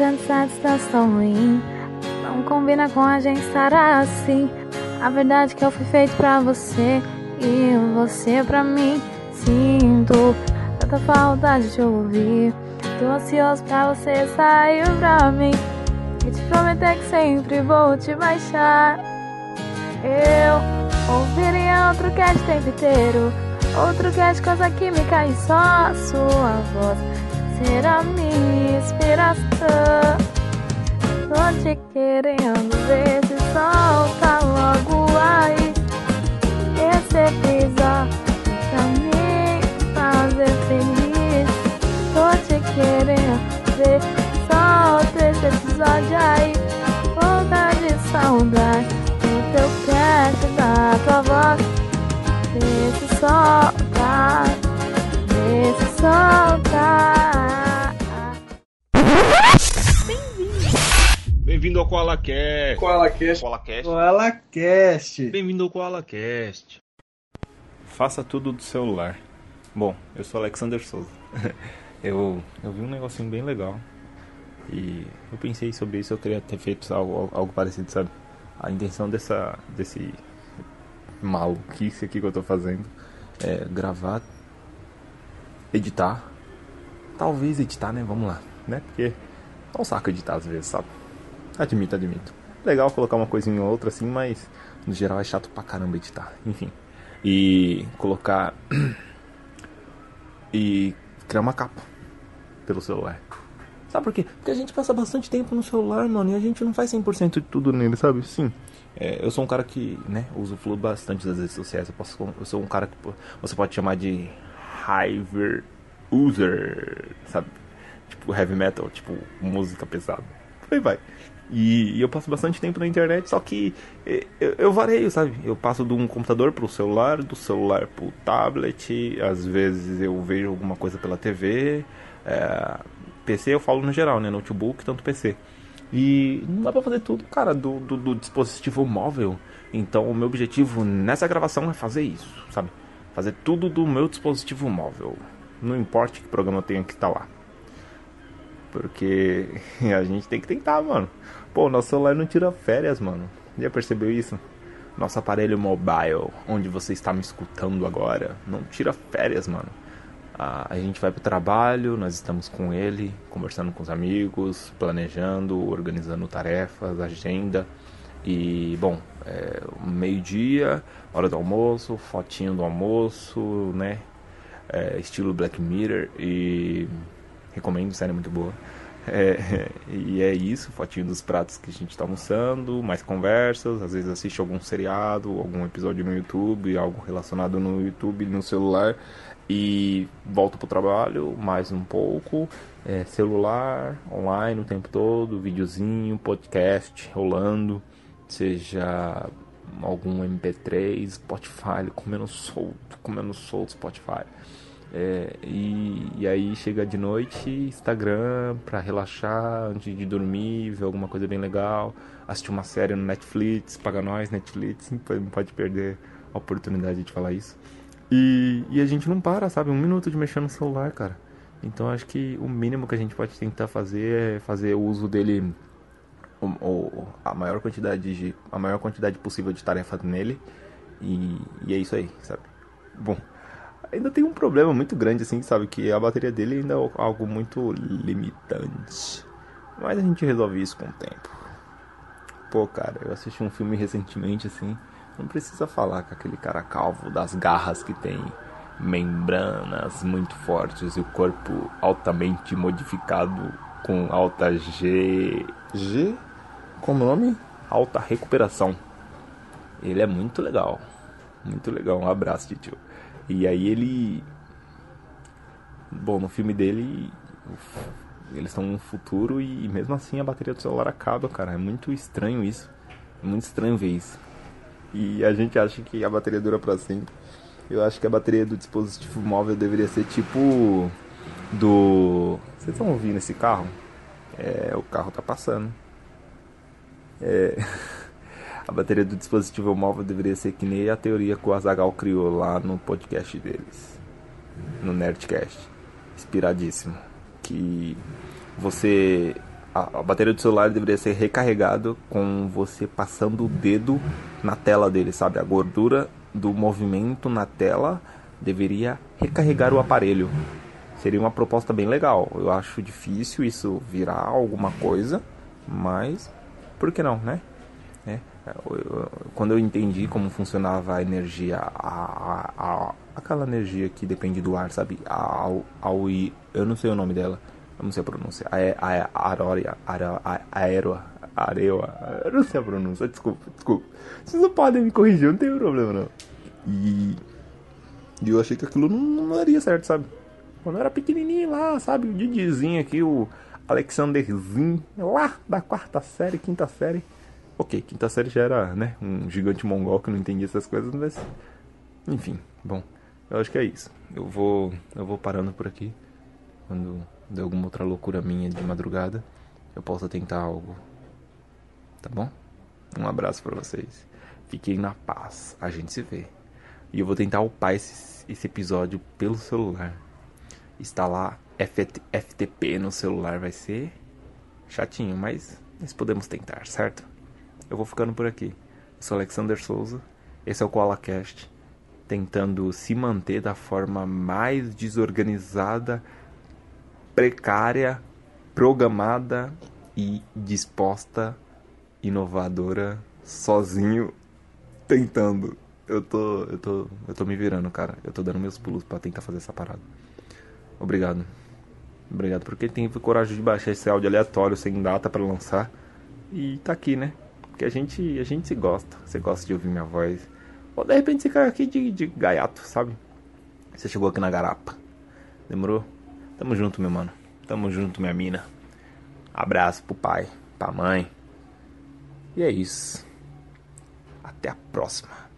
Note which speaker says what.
Speaker 1: antes antes tão ruim. Não combina com a gente estar assim. A verdade é que eu fui feito pra você e você pra mim. Sinto tanta falta de te ouvir. Tô ansioso pra você sair pra mim. E te prometer que sempre vou te baixar. Eu ouviria outro cast o tempo inteiro. Outro cast com essa química e só a sua voz será minha inspiração. Tô te querendo ver se solta logo aí. Esse episódio pra me fazer feliz. Tô te querendo ver
Speaker 2: KoalaCast.
Speaker 3: KoalaCast.
Speaker 2: KoalaCast.
Speaker 3: KoalaCast.
Speaker 2: Bem-vindo ao KoalaCast.
Speaker 4: Faça tudo do celular. Bom, eu sou Alexander Souza. eu, eu vi um negocinho bem legal. E eu pensei sobre isso, eu queria ter feito algo, algo parecido, sabe? A intenção dessa, desse maluquice aqui que eu tô fazendo é gravar, editar. Talvez editar, né? Vamos lá, né? Porque é um saco editar às vezes, sabe? Admito, admito. Legal colocar uma coisinha ou outra assim, mas no geral é chato pra caramba editar. Enfim. E colocar. e criar uma capa pelo celular. Sabe por quê? Porque a gente passa bastante tempo no celular, mano, e a gente não faz 100% de tudo nele, sabe? Sim. É, eu sou um cara que, né, uso fluo bastante das redes sociais. Eu, posso, eu sou um cara que você pode chamar de Hyper User, sabe? Tipo heavy metal, tipo música pesada. Aí vai. E, e, eu passo bastante tempo na internet, só que eu, eu vareio, sabe? Eu passo de um computador pro celular, do celular pro tablet, às vezes eu vejo alguma coisa pela TV. É, PC eu falo no geral, né? Notebook, tanto PC. E não dá pra fazer tudo, cara, do, do, do, dispositivo móvel. Então o meu objetivo nessa gravação é fazer isso, sabe? Fazer tudo do meu dispositivo móvel. Não importa que programa eu tenha que instalar. Porque a gente tem que tentar, mano. Pô, nosso celular não tira férias, mano. Já percebeu isso? Nosso aparelho mobile, onde você está me escutando agora, não tira férias, mano. A gente vai pro trabalho, nós estamos com ele, conversando com os amigos, planejando, organizando tarefas, agenda. E, bom, é, meio-dia, hora do almoço, fotinho do almoço, né? É, estilo Black Mirror e recomendo, série muito boa. É, e é isso, fotinho dos pratos que a gente está almoçando, mais conversas, às vezes assiste algum seriado, algum episódio no YouTube, algo relacionado no YouTube, no celular, e volto pro trabalho, mais um pouco, é, celular, online o tempo todo, videozinho, podcast rolando, seja algum MP3, Spotify, comendo solto, comendo solto Spotify. É, e, e, aí chega de noite, Instagram para relaxar antes de dormir, ver alguma coisa bem legal, assistir uma série no Netflix, paga nós, Netflix, não pode perder a oportunidade de falar isso. E, e a gente não para, sabe? Um minuto de mexer no celular, cara. Então acho que o mínimo que a gente pode tentar fazer é fazer o uso dele o, o, a maior quantidade de a maior quantidade possível de tarefas nele e, e é isso aí, sabe? Bom, ainda tem um problema muito grande, assim, sabe? Que a bateria dele ainda é algo muito limitante. Mas a gente resolve isso com o tempo. Pô, cara, eu assisti um filme recentemente, assim. Não precisa falar com aquele cara calvo das garras que tem membranas muito fortes e o corpo altamente modificado com alta G. G? Como nome? Alta recuperação. Ele é muito legal. Muito legal. Um abraço, tio. E aí ele. Bom, no filme dele. Eles estão no futuro e mesmo assim a bateria do celular acaba, cara. É muito estranho isso. É muito estranho ver isso. E a gente acha que a bateria dura para sempre. Eu acho que a bateria do dispositivo móvel deveria ser tipo do. Vocês estão ouvindo esse carro? É, o carro tá passando. É. A bateria do dispositivo móvel deveria ser que nem a teoria que o Azagal criou lá no podcast deles, no Nerdcast. Inspiradíssimo. Que você a, a, bateria do celular deveria ser recarregado com você passando o dedo na tela dele, sabe? A gordura do movimento na tela deveria recarregar o aparelho. Seria uma proposta bem legal. Eu acho difícil isso virar alguma coisa, mas por que não, né? É, quando eu entendi como funcionava a energia, a, a, a, aquela energia que depende do ar, sabe? A, a, eu não sei o nome dela eu não sei a pronúncia. A, a, aerória, a, aero, areua, eu não sei a pronúncia, desculpa, desculpa. Vocês não podem me corrigir, não tem problema não. E, e eu achei que aquilo não, não daria certo, sabe? Quando eu era pequenininho lá, sabe? O Didizinho aqui, o Alexanderzinho, lá da quarta série, quinta série. Ok, quinta série já era, né? Um gigante mongol que não entendia essas coisas, mas. Enfim, bom. Eu acho que é isso. Eu vou, eu vou parando por aqui. Quando de alguma outra loucura minha de madrugada, eu possa tentar algo. Tá bom? Um abraço para vocês. Fiquem na paz. A gente se vê. E eu vou tentar upar esse, esse episódio pelo celular. Instalar FT, FTP no celular vai ser chatinho, mas nós podemos tentar, certo? Eu vou ficando por aqui. Eu sou Alexander Souza. Esse é o KoalaCast. Tentando se manter da forma mais desorganizada precária, programada e disposta, inovadora, sozinho, tentando. Eu tô, eu tô, eu tô me virando, cara. Eu tô dando meus pulos para tentar fazer essa parada. Obrigado. Obrigado porque teve coragem de baixar esse áudio aleatório sem data para lançar. E tá aqui, né? Porque a gente, a gente se gosta. Você gosta de ouvir minha voz. Ou de repente você cai aqui de, de gaiato, sabe? Você chegou aqui na garapa. Demorou? Tamo junto, meu mano. Tamo junto, minha mina. Abraço pro pai, pra mãe. E é isso. Até a próxima.